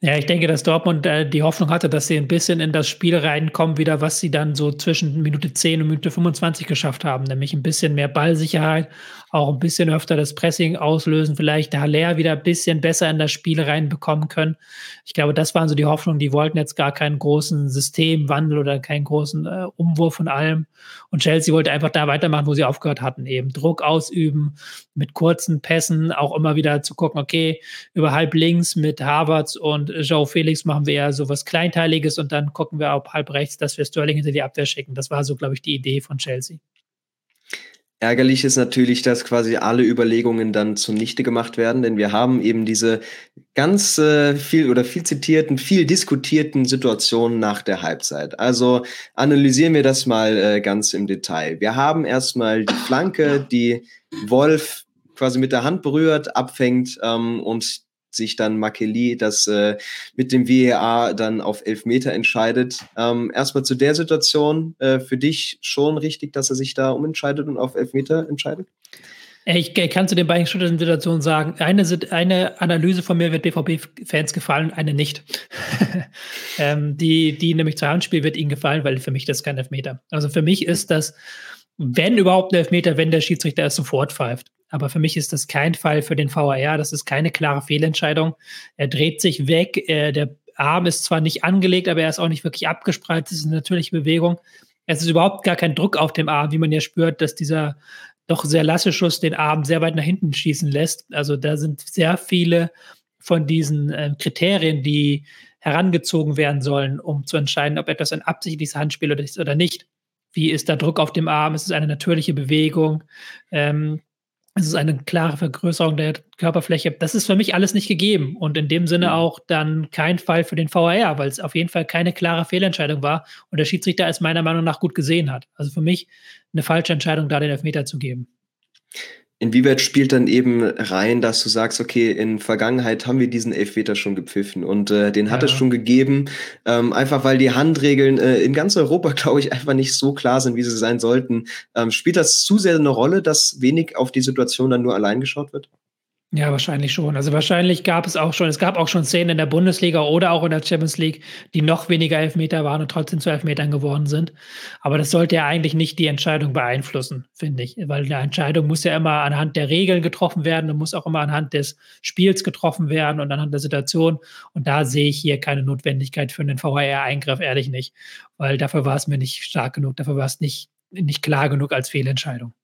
Ja, ich denke, dass Dortmund äh, die Hoffnung hatte, dass sie ein bisschen in das Spiel reinkommen, wieder, was sie dann so zwischen Minute 10 und Minute 25 geschafft haben, nämlich ein bisschen mehr Ballsicherheit, auch ein bisschen öfter das Pressing auslösen, vielleicht Haller wieder ein bisschen besser in das Spiel reinbekommen können. Ich glaube, das waren so die Hoffnungen. Die wollten jetzt gar keinen großen Systemwandel oder keinen großen äh, Umwurf von allem. Und Chelsea wollte einfach da weitermachen, wo sie aufgehört hatten, eben Druck ausüben, mit kurzen Pässen auch immer wieder zu gucken, okay, über halb links mit Harvards und Joe Felix machen wir ja so was Kleinteiliges und dann gucken wir auf halb rechts, dass wir Sterling hinter die Abwehr schicken. Das war so, glaube ich, die Idee von Chelsea. Ärgerlich ist natürlich, dass quasi alle Überlegungen dann zunichte gemacht werden, denn wir haben eben diese ganz äh, viel oder viel zitierten, viel diskutierten Situationen nach der Halbzeit. Also analysieren wir das mal äh, ganz im Detail. Wir haben erstmal die Flanke, die Wolf quasi mit der Hand berührt, abfängt ähm, und sich dann Makeli das äh, mit dem VAR dann auf Elfmeter entscheidet. Ähm, erstmal zu der Situation, äh, für dich schon richtig, dass er sich da umentscheidet und auf Elfmeter entscheidet? Ich kann zu den beiden Situationen sagen, eine, eine Analyse von mir wird BVB-Fans gefallen, eine nicht. ähm, die, die nämlich zu Handspiel wird ihnen gefallen, weil für mich das kein Elfmeter. Also für mich ist das, wenn überhaupt ein Elfmeter, wenn der Schiedsrichter es sofort pfeift. Aber für mich ist das kein Fall für den VAR. Das ist keine klare Fehlentscheidung. Er dreht sich weg. Äh, der Arm ist zwar nicht angelegt, aber er ist auch nicht wirklich abgespreizt. Das ist eine natürliche Bewegung. Es ist überhaupt gar kein Druck auf dem Arm, wie man ja spürt, dass dieser doch sehr lasse Schuss den Arm sehr weit nach hinten schießen lässt. Also da sind sehr viele von diesen äh, Kriterien, die herangezogen werden sollen, um zu entscheiden, ob etwas ein absichtliches Handspiel ist oder nicht. Wie ist da Druck auf dem Arm? Ist es eine natürliche Bewegung? Ähm, es ist eine klare Vergrößerung der Körperfläche. Das ist für mich alles nicht gegeben und in dem Sinne mhm. auch dann kein Fall für den VAR, weil es auf jeden Fall keine klare Fehlentscheidung war und der Schiedsrichter es meiner Meinung nach gut gesehen hat. Also für mich eine falsche Entscheidung, da den Elfmeter zu geben. Inwieweit spielt dann eben rein, dass du sagst, okay, in Vergangenheit haben wir diesen Elfmeter schon gepfiffen und äh, den hat ja. es schon gegeben, ähm, einfach weil die Handregeln äh, in ganz Europa, glaube ich, einfach nicht so klar sind, wie sie sein sollten. Ähm, spielt das zu sehr eine Rolle, dass wenig auf die Situation dann nur allein geschaut wird? Ja, wahrscheinlich schon. Also wahrscheinlich gab es auch schon, es gab auch schon Szenen in der Bundesliga oder auch in der Champions League, die noch weniger Elfmeter waren und trotzdem zu Elfmetern geworden sind. Aber das sollte ja eigentlich nicht die Entscheidung beeinflussen, finde ich. Weil eine Entscheidung muss ja immer anhand der Regeln getroffen werden und muss auch immer anhand des Spiels getroffen werden und anhand der Situation. Und da sehe ich hier keine Notwendigkeit für einen VHR-Eingriff, ehrlich nicht. Weil dafür war es mir nicht stark genug, dafür war es nicht, nicht klar genug als Fehlentscheidung.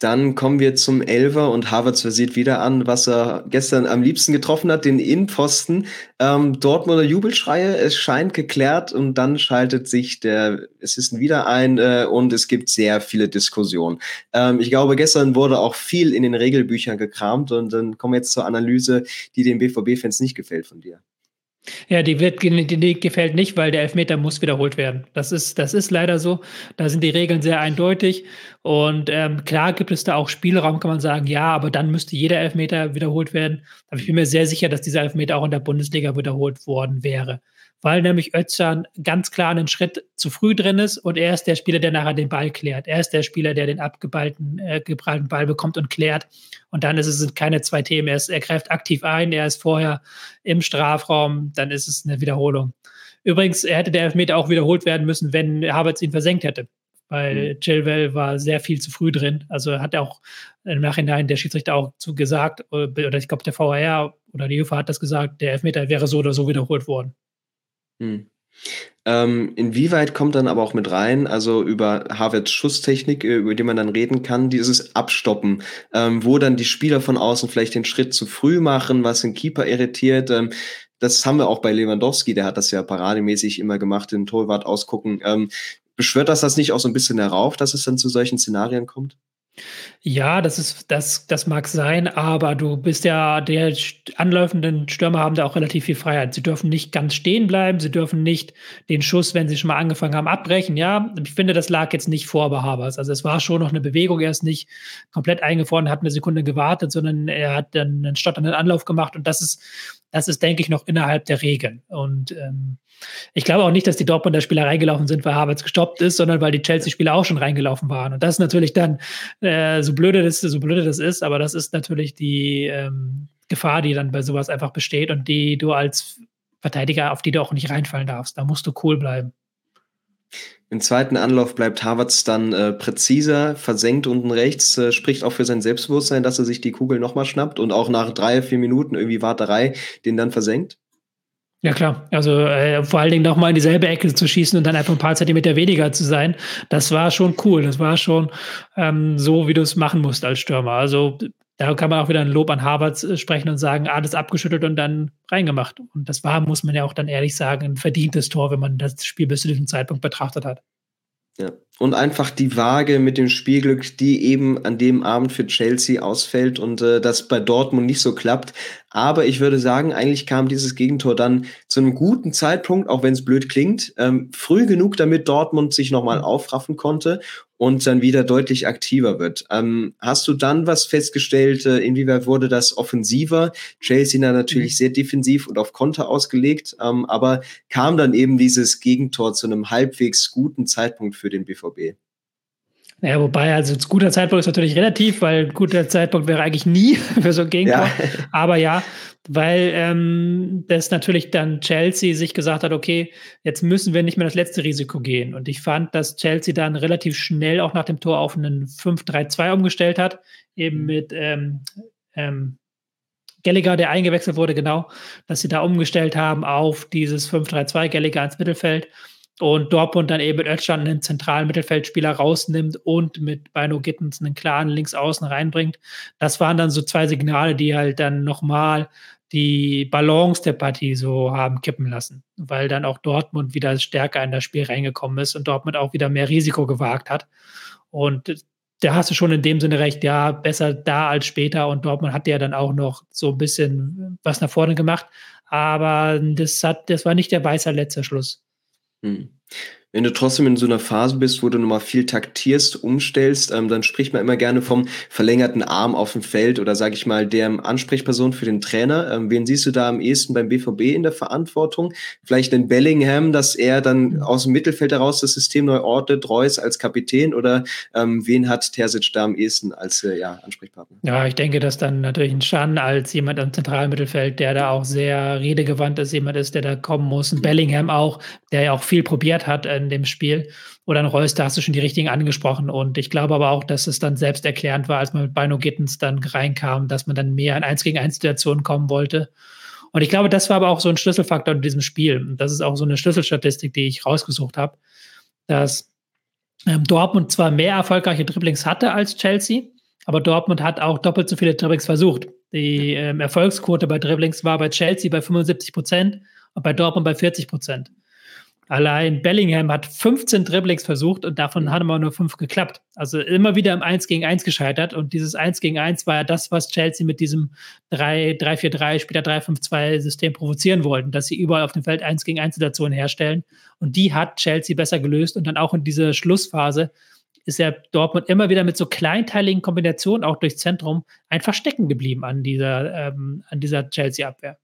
Dann kommen wir zum Elver und Harvards versieht wieder an, was er gestern am liebsten getroffen hat, den Innenpfosten. Ähm, Dortmunder Jubelschreie, es scheint geklärt und dann schaltet sich der Assistent wieder ein äh, und es gibt sehr viele Diskussionen. Ähm, ich glaube, gestern wurde auch viel in den Regelbüchern gekramt und dann kommen wir jetzt zur Analyse, die den BVB-Fans nicht gefällt von dir. Ja, die, wird, die gefällt nicht, weil der Elfmeter muss wiederholt werden. Das ist, das ist leider so. Da sind die Regeln sehr eindeutig. Und ähm, klar gibt es da auch Spielraum, kann man sagen, ja, aber dann müsste jeder Elfmeter wiederholt werden. Aber ich bin mir sehr sicher, dass dieser Elfmeter auch in der Bundesliga wiederholt worden wäre weil nämlich Özcan ganz klar einen Schritt zu früh drin ist und er ist der Spieler, der nachher den Ball klärt. Er ist der Spieler, der den abgeballten äh, geprallten Ball bekommt und klärt. Und dann ist es keine zwei Themen. Er, ist, er greift aktiv ein, er ist vorher im Strafraum, dann ist es eine Wiederholung. Übrigens, er hätte der Elfmeter auch wiederholt werden müssen, wenn Havertz ihn versenkt hätte. Weil mhm. Chilwell war sehr viel zu früh drin. Also hat er auch im Nachhinein der Schiedsrichter auch zu gesagt, äh, oder ich glaube, der VAR oder die UEFA hat das gesagt, der Elfmeter wäre so oder so wiederholt worden. Hm. Ähm, inwieweit kommt dann aber auch mit rein, also über Harvards Schusstechnik, äh, über die man dann reden kann, dieses Abstoppen, ähm, wo dann die Spieler von außen vielleicht den Schritt zu früh machen, was den Keeper irritiert. Ähm, das haben wir auch bei Lewandowski, der hat das ja parademäßig immer gemacht, den Torwart ausgucken. Beschwört das das nicht auch so ein bisschen herauf, dass es dann zu solchen Szenarien kommt? Ja, das ist das das mag sein, aber du bist ja der anläufenden Stürmer haben da auch relativ viel Freiheit. Sie dürfen nicht ganz stehen bleiben, sie dürfen nicht den Schuss, wenn sie schon mal angefangen haben, abbrechen. Ja, ich finde, das lag jetzt nicht vor bei Havertz. Also, es war schon noch eine Bewegung. Er ist nicht komplett eingefroren, hat eine Sekunde gewartet, sondern er hat dann einen stotternden Anlauf gemacht und das ist das ist, denke ich, noch innerhalb der Regeln. Und ähm, ich glaube auch nicht, dass die Dortmunder Spieler reingelaufen sind, weil Havertz gestoppt ist, sondern weil die Chelsea-Spieler auch schon reingelaufen waren. Und das ist natürlich dann, äh, so blöde das, so blöde das ist, aber das ist natürlich die ähm, Gefahr, die dann bei sowas einfach besteht und die du als Verteidiger, auf die du auch nicht reinfallen darfst. Da musst du cool bleiben. Im zweiten Anlauf bleibt Havertz dann äh, präziser, versenkt unten rechts, äh, spricht auch für sein Selbstbewusstsein, dass er sich die Kugel nochmal schnappt und auch nach drei, vier Minuten irgendwie Warterei den dann versenkt. Ja klar, also äh, vor allen Dingen nochmal in dieselbe Ecke zu schießen und dann einfach ein paar Zentimeter weniger zu sein, das war schon cool. Das war schon ähm, so, wie du es machen musst als Stürmer. Also da kann man auch wieder ein Lob an Harvard äh, sprechen und sagen, alles abgeschüttelt und dann reingemacht. Und das war, muss man ja auch dann ehrlich sagen, ein verdientes Tor, wenn man das Spiel bis zu diesem Zeitpunkt betrachtet hat. Ja. Und einfach die Waage mit dem Spielglück, die eben an dem Abend für Chelsea ausfällt und äh, das bei Dortmund nicht so klappt. Aber ich würde sagen, eigentlich kam dieses Gegentor dann zu einem guten Zeitpunkt, auch wenn es blöd klingt, ähm, früh genug, damit Dortmund sich nochmal mhm. aufraffen konnte und dann wieder deutlich aktiver wird. Ähm, hast du dann was festgestellt, äh, inwieweit wurde das offensiver? Chelsea dann natürlich mhm. sehr defensiv und auf Konter ausgelegt, ähm, aber kam dann eben dieses Gegentor zu einem halbwegs guten Zeitpunkt für den BVB? Ja, wobei, also guter Zeitpunkt ist natürlich relativ, weil guter Zeitpunkt wäre eigentlich nie für so ein Gegentor. Ja. Aber ja, weil ähm, das natürlich dann Chelsea sich gesagt hat, okay, jetzt müssen wir nicht mehr das letzte Risiko gehen. Und ich fand, dass Chelsea dann relativ schnell auch nach dem Tor auf einen 5-3-2 umgestellt hat, eben mhm. mit ähm, ähm, Gallagher, der eingewechselt wurde, genau, dass sie da umgestellt haben auf dieses 5-3-2, Gallagher ins Mittelfeld und Dortmund dann eben mit Özcan einen zentralen Mittelfeldspieler rausnimmt und mit Bino Gittens einen klaren Linksaußen reinbringt. Das waren dann so zwei Signale, die halt dann nochmal die Balance der Partie so haben kippen lassen, weil dann auch Dortmund wieder stärker in das Spiel reingekommen ist und Dortmund auch wieder mehr Risiko gewagt hat. Und da hast du schon in dem Sinne recht, ja, besser da als später. Und Dortmund hat ja dann auch noch so ein bisschen was nach vorne gemacht. Aber das hat, das war nicht der weiße letzte Schluss. Hm. Wenn du trotzdem in so einer Phase bist, wo du nochmal viel taktierst, umstellst, ähm, dann spricht man immer gerne vom verlängerten Arm auf dem Feld oder sage ich mal der Ansprechperson für den Trainer. Ähm, wen siehst du da am ehesten beim BVB in der Verantwortung? Vielleicht den Bellingham, dass er dann aus dem Mittelfeld heraus das System neu ordnet, Reus als Kapitän oder ähm, wen hat Terzic da am ehesten als äh, ja, Ansprechpartner? Ja, ich denke, dass dann natürlich ein Schan als jemand am zentralen Mittelfeld, der da auch sehr redegewandt ist, jemand ist, der da kommen muss. Ein Bellingham auch, der ja auch viel probiert hat in dem Spiel. Oder ein Reus, da hast du schon die richtigen angesprochen. Und ich glaube aber auch, dass es dann selbsterklärend war, als man mit Bino Gittens dann reinkam, dass man dann mehr in 1 gegen 1 Situationen kommen wollte. Und ich glaube, das war aber auch so ein Schlüsselfaktor in diesem Spiel. Und das ist auch so eine Schlüsselstatistik, die ich rausgesucht habe, dass ähm, Dortmund zwar mehr erfolgreiche Dribblings hatte als Chelsea, aber Dortmund hat auch doppelt so viele Dribblings versucht. Die ähm, Erfolgsquote bei Dribblings war bei Chelsea bei 75 Prozent und bei Dortmund bei 40 Prozent. Allein Bellingham hat 15 Dribblings versucht und davon haben aber nur fünf geklappt. Also immer wieder im 1 gegen 1 gescheitert. Und dieses 1 gegen 1 war ja das, was Chelsea mit diesem 3-4-3, später 3-5-2 System provozieren wollten, dass sie überall auf dem Feld 1 gegen 1 Situationen herstellen. Und die hat Chelsea besser gelöst. Und dann auch in dieser Schlussphase ist ja Dortmund immer wieder mit so kleinteiligen Kombinationen auch durchs Zentrum einfach stecken geblieben an dieser, ähm, an dieser Chelsea-Abwehr.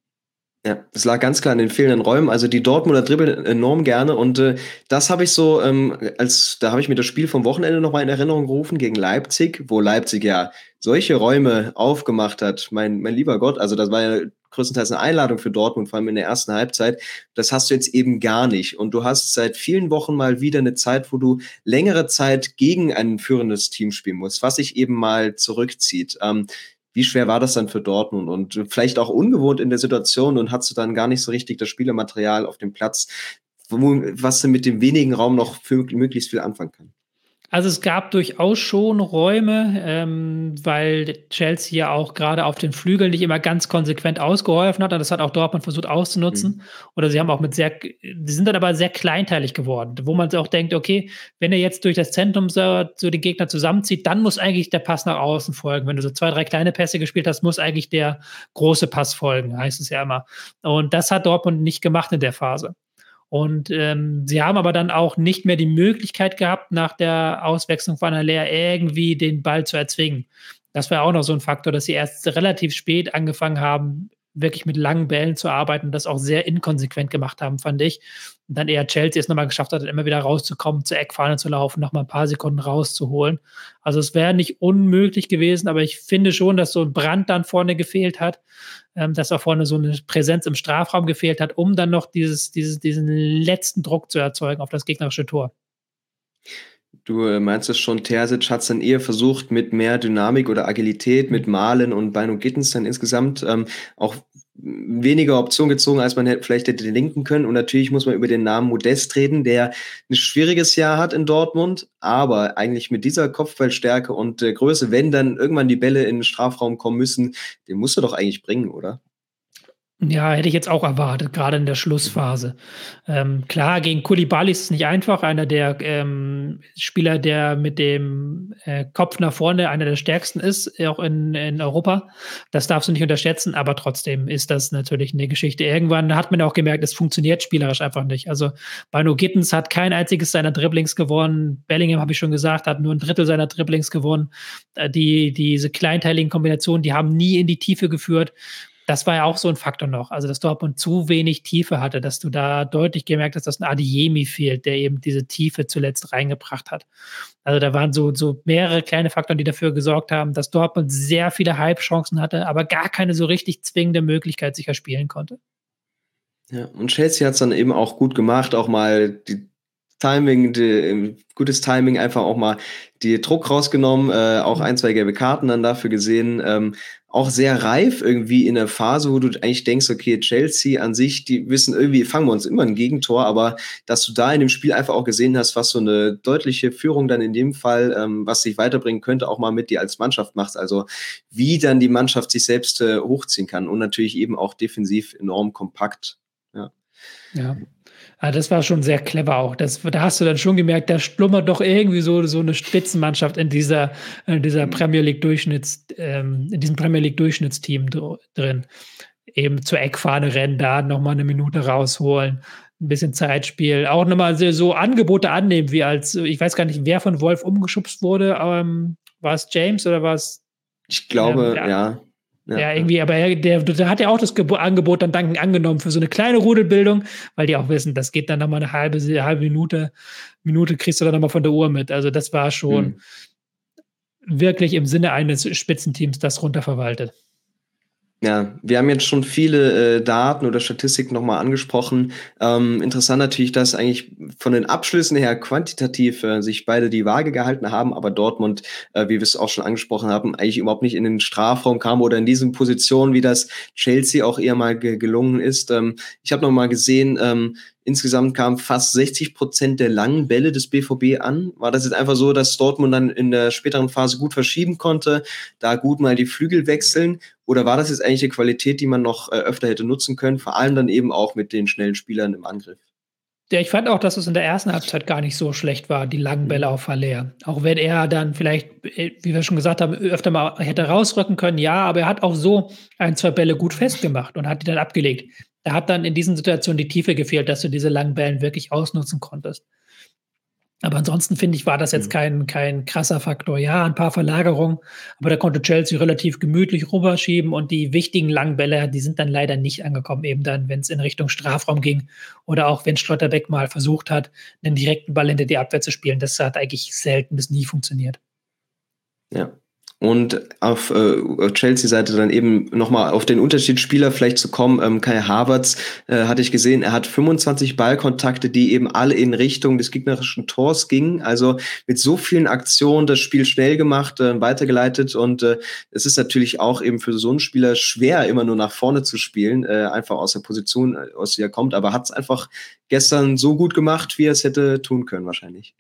Ja, es lag ganz klar an den fehlenden Räumen. Also die Dortmunder dribbeln enorm gerne und äh, das habe ich so, ähm, als da habe ich mir das Spiel vom Wochenende nochmal in Erinnerung gerufen gegen Leipzig, wo Leipzig ja solche Räume aufgemacht hat. Mein, mein lieber Gott, also das war ja größtenteils eine Einladung für Dortmund, vor allem in der ersten Halbzeit. Das hast du jetzt eben gar nicht. Und du hast seit vielen Wochen mal wieder eine Zeit, wo du längere Zeit gegen ein führendes Team spielen musst, was sich eben mal zurückzieht. Ähm, wie schwer war das dann für Dortmund und vielleicht auch ungewohnt in der Situation und hast du dann gar nicht so richtig das Spielematerial auf dem Platz? was er mit dem wenigen Raum noch für möglichst viel anfangen kann. Also es gab durchaus schon Räume, ähm, weil Chelsea ja auch gerade auf den Flügeln nicht immer ganz konsequent ausgeholfen hat. Und das hat auch Dortmund versucht auszunutzen. Mhm. Oder sie haben auch mit sehr, sie sind dann aber sehr kleinteilig geworden, wo man auch denkt, okay, wenn er jetzt durch das Zentrum so, so den Gegner zusammenzieht, dann muss eigentlich der Pass nach außen folgen. Wenn du so zwei, drei kleine Pässe gespielt hast, muss eigentlich der große Pass folgen, heißt es ja immer. Und das hat Dortmund nicht gemacht in der Phase. Und ähm, sie haben aber dann auch nicht mehr die Möglichkeit gehabt, nach der Auswechslung von Aller irgendwie den Ball zu erzwingen. Das war auch noch so ein Faktor, dass sie erst relativ spät angefangen haben, wirklich mit langen Bällen zu arbeiten, das auch sehr inkonsequent gemacht haben, fand ich. Und dann eher Chelsea es nochmal geschafft hat, immer wieder rauszukommen, zur Eckfahne zu laufen, nochmal ein paar Sekunden rauszuholen. Also es wäre nicht unmöglich gewesen, aber ich finde schon, dass so ein Brand dann vorne gefehlt hat, ähm, dass auch vorne so eine Präsenz im Strafraum gefehlt hat, um dann noch dieses, dieses, diesen letzten Druck zu erzeugen auf das gegnerische Tor. Du äh, meinst es schon, Terzic hat es dann eher versucht, mit mehr Dynamik oder Agilität, mit Malen und Beino Gittens dann insgesamt ähm, auch weniger Optionen gezogen, als man hätte, vielleicht hätte denken können. Und natürlich muss man über den Namen Modest reden, der ein schwieriges Jahr hat in Dortmund, aber eigentlich mit dieser Kopfballstärke und äh, Größe, wenn dann irgendwann die Bälle in den Strafraum kommen müssen, den musst du doch eigentlich bringen, oder? Ja, hätte ich jetzt auch erwartet, gerade in der Schlussphase. Ähm, klar, gegen Kulibali ist es nicht einfach. Einer der ähm, Spieler, der mit dem äh, Kopf nach vorne einer der stärksten ist, auch in, in Europa. Das darfst du nicht unterschätzen, aber trotzdem ist das natürlich eine Geschichte. Irgendwann hat man auch gemerkt, es funktioniert spielerisch einfach nicht. Also Bano Gittens hat kein einziges seiner Dribblings gewonnen. Bellingham, habe ich schon gesagt, hat nur ein Drittel seiner Dribblings gewonnen. Äh, die, diese kleinteiligen Kombinationen, die haben nie in die Tiefe geführt das war ja auch so ein Faktor noch. Also, dass Dortmund zu wenig Tiefe hatte, dass du da deutlich gemerkt hast, dass ein Adiemi fehlt, der eben diese Tiefe zuletzt reingebracht hat. Also, da waren so, so mehrere kleine Faktoren, die dafür gesorgt haben, dass Dortmund sehr viele Halbchancen hatte, aber gar keine so richtig zwingende Möglichkeit sicher spielen konnte. Ja, und Chelsea hat es dann eben auch gut gemacht, auch mal die Timing, die, gutes Timing, einfach auch mal die Druck rausgenommen, äh, auch ein, zwei gelbe Karten dann dafür gesehen. Ähm, auch sehr reif irgendwie in der Phase, wo du eigentlich denkst, okay, Chelsea an sich, die wissen irgendwie, fangen wir uns immer ein Gegentor, aber dass du da in dem Spiel einfach auch gesehen hast, was so eine deutliche Führung dann in dem Fall, ähm, was sich weiterbringen könnte, auch mal mit dir als Mannschaft machst. Also wie dann die Mannschaft sich selbst äh, hochziehen kann und natürlich eben auch defensiv enorm kompakt. Ja. Ja. Ah, das war schon sehr clever auch. Das, da hast du dann schon gemerkt, da schlummert doch irgendwie so, so eine Spitzenmannschaft in dieser, in dieser mhm. Premier League Durchschnitts, ähm, in diesem Premier League Durchschnittsteam drin. Eben zur Eckfahne rennen, da nochmal eine Minute rausholen, ein bisschen Zeitspiel, auch nochmal so, so Angebote annehmen, wie als, ich weiß gar nicht, wer von Wolf umgeschubst wurde. Ähm, war es James oder war es? Ich glaube, ähm, ja. Ja, ja, irgendwie, aber er, der, der hat ja auch das Gebo Angebot dann Danken angenommen für so eine kleine Rudelbildung, weil die auch wissen, das geht dann nochmal eine halbe, halbe Minute, Minute kriegst du dann nochmal von der Uhr mit. Also das war schon mhm. wirklich im Sinne eines Spitzenteams das runterverwaltet. Ja, wir haben jetzt schon viele äh, Daten oder Statistiken nochmal angesprochen. Ähm, interessant natürlich, dass eigentlich von den Abschlüssen her quantitativ äh, sich beide die Waage gehalten haben, aber Dortmund, äh, wie wir es auch schon angesprochen haben, eigentlich überhaupt nicht in den Strafraum kam oder in diesen Positionen, wie das Chelsea auch eher mal ge gelungen ist. Ähm, ich habe nochmal gesehen, ähm, Insgesamt kamen fast 60 Prozent der langen Bälle des BVB an. War das jetzt einfach so, dass Dortmund dann in der späteren Phase gut verschieben konnte, da gut mal die Flügel wechseln? Oder war das jetzt eigentlich eine Qualität, die man noch äh, öfter hätte nutzen können, vor allem dann eben auch mit den schnellen Spielern im Angriff? Ja, ich fand auch, dass es in der ersten Halbzeit gar nicht so schlecht war, die langen Bälle auf Haller. Auch wenn er dann vielleicht, äh, wie wir schon gesagt haben, öfter mal hätte rausrücken können, ja, aber er hat auch so ein, zwei Bälle gut festgemacht und hat die dann abgelegt. Da hat dann in diesen Situationen die Tiefe gefehlt, dass du diese langen Bällen wirklich ausnutzen konntest. Aber ansonsten finde ich, war das jetzt mhm. kein, kein krasser Faktor. Ja, ein paar Verlagerungen, aber da konnte Chelsea relativ gemütlich rüberschieben und die wichtigen langen Bälle, die sind dann leider nicht angekommen, eben dann, wenn es in Richtung Strafraum ging oder auch wenn Schlotterbeck mal versucht hat, einen direkten Ball hinter die Abwehr zu spielen. Das hat eigentlich selten bis nie funktioniert. Ja, Und auf äh, Chelsea-Seite dann eben nochmal auf den Unterschiedsspieler vielleicht zu kommen. Ähm, Kai Havertz äh, hatte ich gesehen, er hat 25 Ballkontakte, die eben alle in Richtung des gegnerischen Tors gingen. Also mit so vielen Aktionen das Spiel schnell gemacht, äh, weitergeleitet. Und äh, es ist natürlich auch eben für so einen Spieler schwer, immer nur nach vorne zu spielen, äh, einfach aus der Position, äh, aus der er kommt. Aber hat es einfach gestern so gut gemacht, wie er es hätte tun können, wahrscheinlich.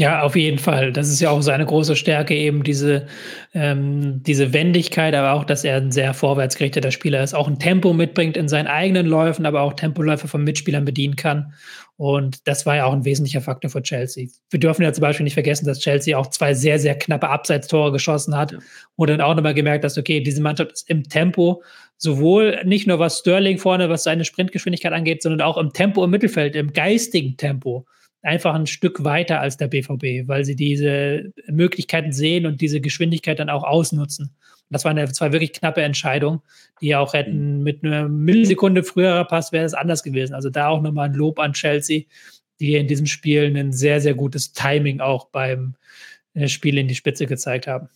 Ja, auf jeden Fall. Das ist ja auch seine große Stärke, eben diese, ähm, diese Wendigkeit, aber auch, dass er ein sehr vorwärtsgerichteter Spieler ist, auch ein Tempo mitbringt in seinen eigenen Läufen, aber auch Tempoläufe von Mitspielern bedienen kann. Und das war ja auch ein wesentlicher Faktor für Chelsea. Wir dürfen ja zum Beispiel nicht vergessen, dass Chelsea auch zwei sehr, sehr knappe Abseitstore geschossen hat, wo dann auch nochmal gemerkt hast, okay, diese Mannschaft ist im Tempo, sowohl nicht nur was Sterling vorne, was seine Sprintgeschwindigkeit angeht, sondern auch im Tempo im Mittelfeld, im geistigen Tempo einfach ein Stück weiter als der BVB, weil sie diese Möglichkeiten sehen und diese Geschwindigkeit dann auch ausnutzen. Und das waren ja zwei wirklich knappe Entscheidungen, die auch hätten mhm. mit einer Millisekunde früherer Pass wäre es anders gewesen. Also da auch nochmal ein Lob an Chelsea, die in diesem Spiel ein sehr, sehr gutes Timing auch beim äh, Spiel in die Spitze gezeigt haben.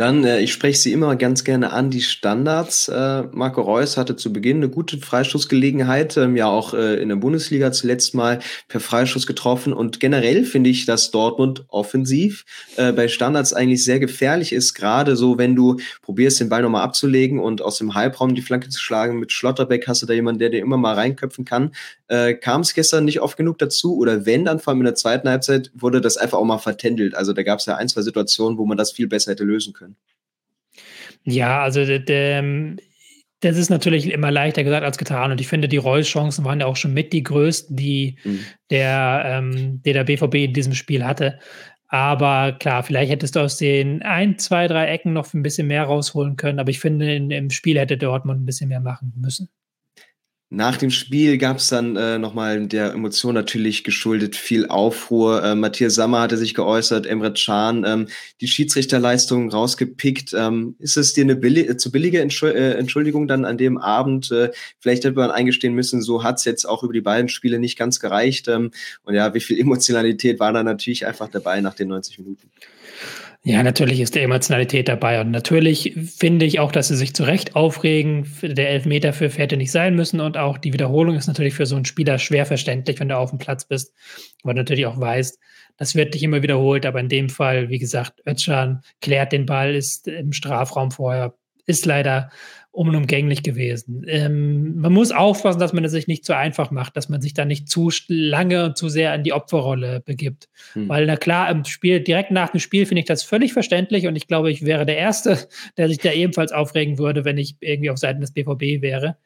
Dann, äh, ich spreche sie immer ganz gerne an, die Standards. Äh, Marco Reus hatte zu Beginn eine gute Freischussgelegenheit, ähm, ja auch äh, in der Bundesliga zuletzt mal per Freischuss getroffen. Und generell finde ich, dass Dortmund offensiv äh, bei Standards eigentlich sehr gefährlich ist, gerade so, wenn du probierst, den Ball nochmal abzulegen und aus dem Halbraum die Flanke zu schlagen. Mit Schlotterbeck hast du da jemanden, der dir immer mal reinköpfen kann. Äh, Kam es gestern nicht oft genug dazu? Oder wenn, dann vor allem in der zweiten Halbzeit wurde das einfach auch mal vertändelt. Also da gab es ja ein, zwei Situationen, wo man das viel besser hätte lösen können. Ja, also ähm, das ist natürlich immer leichter gesagt als getan. Und ich finde, die Reus-Chancen waren ja auch schon mit die größten, die mhm. der, ähm, der, der BVB in diesem Spiel hatte. Aber klar, vielleicht hättest du aus den ein, zwei, drei Ecken noch ein bisschen mehr rausholen können. Aber ich finde, in, im Spiel hätte Dortmund ein bisschen mehr machen müssen. Nach dem Spiel gab es dann äh, nochmal der Emotion natürlich geschuldet viel Aufruhr. Äh, Matthias Sammer hatte sich geäußert, Emre Can ähm, die Schiedsrichterleistung rausgepickt. Ähm, ist es dir eine billi äh, zu billige äh, Entschuldigung dann an dem Abend? Äh, vielleicht hätte man eingestehen müssen, so hat es jetzt auch über die beiden Spiele nicht ganz gereicht. Ähm, und ja, wie viel Emotionalität war da natürlich einfach dabei nach den 90 Minuten? Ja, natürlich ist der Emotionalität dabei. Und natürlich finde ich auch, dass sie sich zu Recht aufregen. Der Elfmeter für hätte nicht sein müssen. Und auch die Wiederholung ist natürlich für so einen Spieler schwer verständlich, wenn du auf dem Platz bist. Weil du natürlich auch weißt, das wird nicht immer wiederholt. Aber in dem Fall, wie gesagt, Özcan klärt den Ball, ist im Strafraum vorher, ist leider unumgänglich gewesen. Ähm, man muss aufpassen, dass man es sich nicht zu einfach macht, dass man sich da nicht zu lange und zu sehr in die Opferrolle begibt. Hm. Weil, na klar, im Spiel, direkt nach dem Spiel finde ich das völlig verständlich und ich glaube, ich wäre der Erste, der sich da ebenfalls aufregen würde, wenn ich irgendwie auf Seiten des BVB wäre.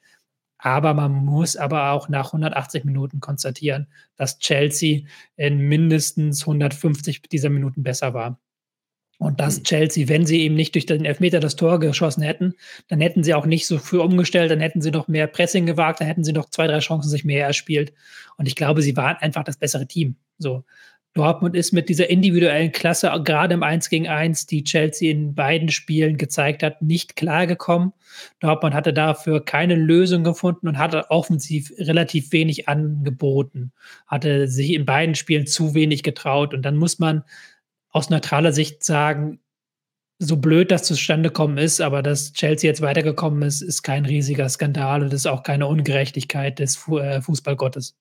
Aber man muss aber auch nach 180 Minuten konstatieren, dass Chelsea in mindestens 150 dieser Minuten besser war. Und dass mhm. Chelsea, wenn sie eben nicht durch den Elfmeter das Tor geschossen hätten, dann hätten sie auch nicht so früh umgestellt, dann hätten sie noch mehr Pressing gewagt, dann hätten sie noch zwei, drei Chancen sich mehr erspielt. Und ich glaube, sie waren einfach das bessere Team. So. Dortmund ist mit dieser individuellen Klasse, gerade im 1 gegen 1, die Chelsea in beiden Spielen gezeigt hat, nicht klargekommen. Dortmund hatte dafür keine Lösung gefunden und hatte offensiv relativ wenig angeboten, hatte sich in beiden Spielen zu wenig getraut. Und dann muss man aus neutraler Sicht sagen, so blöd das zustande gekommen ist, aber dass Chelsea jetzt weitergekommen ist, ist kein riesiger Skandal und ist auch keine Ungerechtigkeit des äh, Fußballgottes.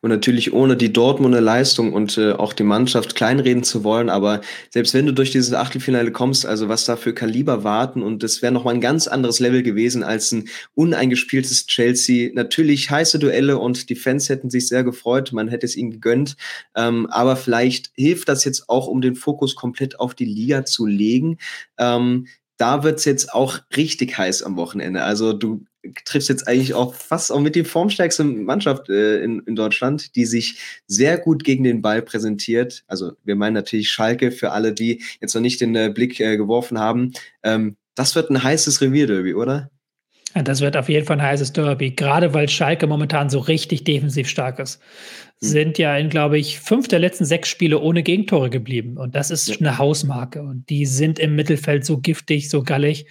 Und natürlich ohne die Dortmunder Leistung und äh, auch die Mannschaft kleinreden zu wollen, aber selbst wenn du durch dieses Achtelfinale kommst, also was da für Kaliber warten und das wäre nochmal ein ganz anderes Level gewesen als ein uneingespieltes Chelsea. Natürlich heiße Duelle und die Fans hätten sich sehr gefreut, man hätte es ihnen gegönnt, ähm, aber vielleicht hilft das jetzt auch, um den Fokus komplett auf die Liga zu legen. Ähm, da wird's jetzt auch richtig heiß am Wochenende. Also du triffst jetzt eigentlich auch fast auch mit die formstärkste Mannschaft äh, in, in Deutschland, die sich sehr gut gegen den Ball präsentiert. Also wir meinen natürlich Schalke für alle, die jetzt noch nicht den äh, Blick äh, geworfen haben. Ähm, das wird ein heißes Revierderby, oder? Ja, das wird auf jeden Fall ein heißes Derby, gerade weil Schalke momentan so richtig defensiv stark ist. Hm. sind ja in, glaube ich, fünf der letzten sechs Spiele ohne Gegentore geblieben. Und das ist ja. eine Hausmarke. Und die sind im Mittelfeld so giftig, so gallig.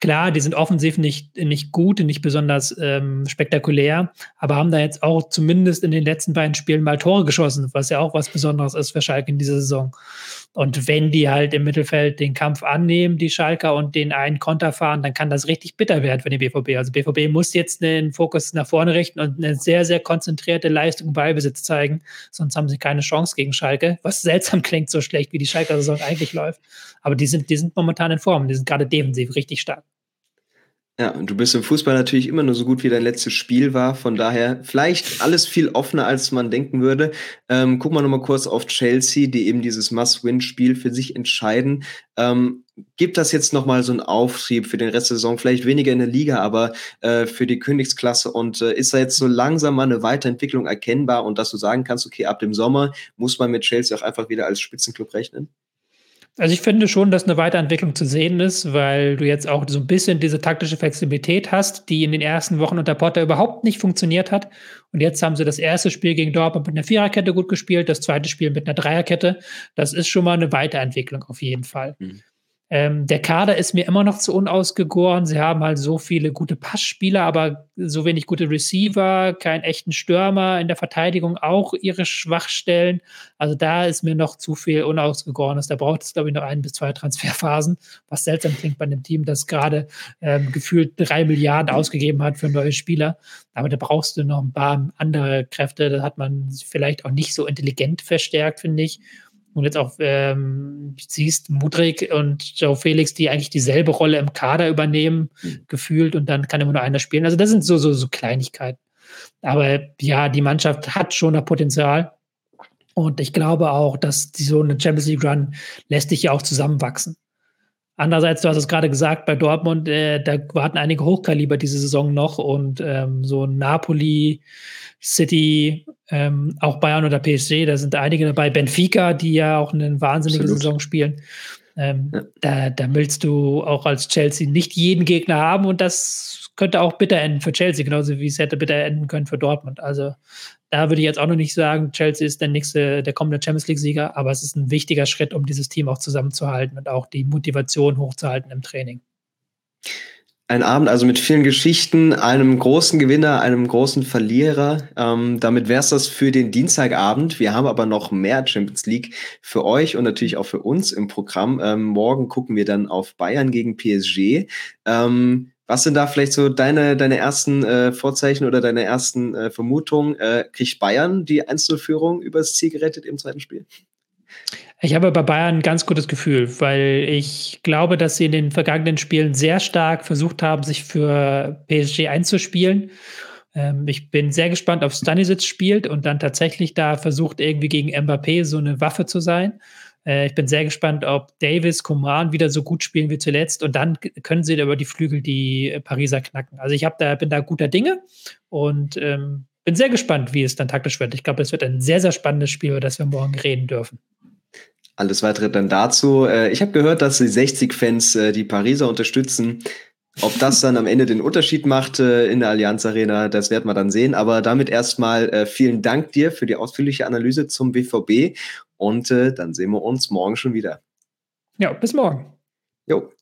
Klar, die sind offensiv nicht, nicht gut und nicht besonders ähm, spektakulär, aber haben da jetzt auch zumindest in den letzten beiden Spielen mal Tore geschossen, was ja auch was Besonderes ist für Schalke in dieser Saison. Und wenn die halt im Mittelfeld den Kampf annehmen, die Schalker, und den einen Konter fahren, dann kann das richtig bitter werden für den BVB. Also BVB muss jetzt den Fokus nach vorne richten und eine sehr, sehr konzentrierte Leistung bei Besitz zeigen. Sonst haben sie keine Chance gegen Schalke. Was seltsam klingt, so schlecht wie die Schalker Saison eigentlich läuft. Aber die sind, die sind momentan in Form. Die sind gerade defensiv richtig stark. Ja, und du bist im Fußball natürlich immer nur so gut, wie dein letztes Spiel war. Von daher vielleicht alles viel offener, als man denken würde. Ähm, gucken wir nochmal kurz auf Chelsea, die eben dieses Must-Win-Spiel für sich entscheiden. Ähm, gibt das jetzt nochmal so einen Auftrieb für den Rest der Saison? Vielleicht weniger in der Liga, aber äh, für die Königsklasse. Und äh, ist da jetzt so langsam mal eine Weiterentwicklung erkennbar und dass du sagen kannst, okay, ab dem Sommer muss man mit Chelsea auch einfach wieder als Spitzenclub rechnen? Also ich finde schon, dass eine Weiterentwicklung zu sehen ist, weil du jetzt auch so ein bisschen diese taktische Flexibilität hast, die in den ersten Wochen unter Potter überhaupt nicht funktioniert hat. Und jetzt haben sie das erste Spiel gegen Dortmund mit einer Viererkette gut gespielt, das zweite Spiel mit einer Dreierkette. Das ist schon mal eine Weiterentwicklung auf jeden Fall. Mhm. Ähm, der Kader ist mir immer noch zu unausgegoren. Sie haben halt so viele gute Passspieler, aber so wenig gute Receiver, keinen echten Stürmer in der Verteidigung, auch ihre Schwachstellen. Also da ist mir noch zu viel Unausgegorenes. Da braucht es, glaube ich, noch ein bis zwei Transferphasen, was seltsam klingt bei einem Team, das gerade ähm, gefühlt drei Milliarden ausgegeben hat für neue Spieler. Aber da brauchst du noch ein paar andere Kräfte. Da hat man vielleicht auch nicht so intelligent verstärkt, finde ich und jetzt auch ähm, siehst, Mudrik und Joe Felix, die eigentlich dieselbe Rolle im Kader übernehmen, mhm. gefühlt, und dann kann immer nur einer spielen. Also das sind so, so, so Kleinigkeiten. Aber ja, die Mannschaft hat schon noch Potenzial. Und ich glaube auch, dass die, so eine Champions League Run lässt sich ja auch zusammenwachsen. Andererseits, du hast es gerade gesagt, bei Dortmund, äh, da warten einige Hochkaliber diese Saison noch und ähm, so Napoli, City, ähm, auch Bayern oder PSG, da sind einige dabei. Benfica, die ja auch eine wahnsinnige Absolut. Saison spielen. Ähm, ja. da, da willst du auch als Chelsea nicht jeden Gegner haben und das könnte auch bitter enden für Chelsea, genauso wie es hätte bitter enden können für Dortmund. Also da würde ich jetzt auch noch nicht sagen, Chelsea ist der nächste, der kommende Champions League-Sieger, aber es ist ein wichtiger Schritt, um dieses Team auch zusammenzuhalten und auch die Motivation hochzuhalten im Training. Ein Abend also mit vielen Geschichten, einem großen Gewinner, einem großen Verlierer. Ähm, damit wär's das für den Dienstagabend. Wir haben aber noch mehr Champions League für euch und natürlich auch für uns im Programm. Ähm, morgen gucken wir dann auf Bayern gegen PSG. Ähm, was sind da vielleicht so deine, deine ersten äh, Vorzeichen oder deine ersten äh, Vermutungen? Äh, kriegt Bayern die Einzelführung übers Ziel gerettet im zweiten Spiel? Ich habe bei Bayern ein ganz gutes Gefühl, weil ich glaube, dass sie in den vergangenen Spielen sehr stark versucht haben, sich für PSG einzuspielen. Ähm, ich bin sehr gespannt, ob Stanisic spielt und dann tatsächlich da versucht, irgendwie gegen Mbappé so eine Waffe zu sein. Äh, ich bin sehr gespannt, ob Davis, Coman wieder so gut spielen wie zuletzt und dann können sie über die Flügel die Pariser knacken. Also ich da, bin da guter Dinge und ähm, bin sehr gespannt, wie es dann taktisch wird. Ich glaube, es wird ein sehr, sehr spannendes Spiel, über das wir morgen reden dürfen. Alles weitere dann dazu. Äh, ich habe gehört, dass die 60-Fans äh, die Pariser unterstützen. Ob das dann am Ende den Unterschied macht äh, in der Allianz Arena, das werden wir dann sehen. Aber damit erstmal vielen Dank dir für die ausführliche Analyse zum BVB und dann sehen wir uns morgen schon wieder. Ja, bis morgen. Jo.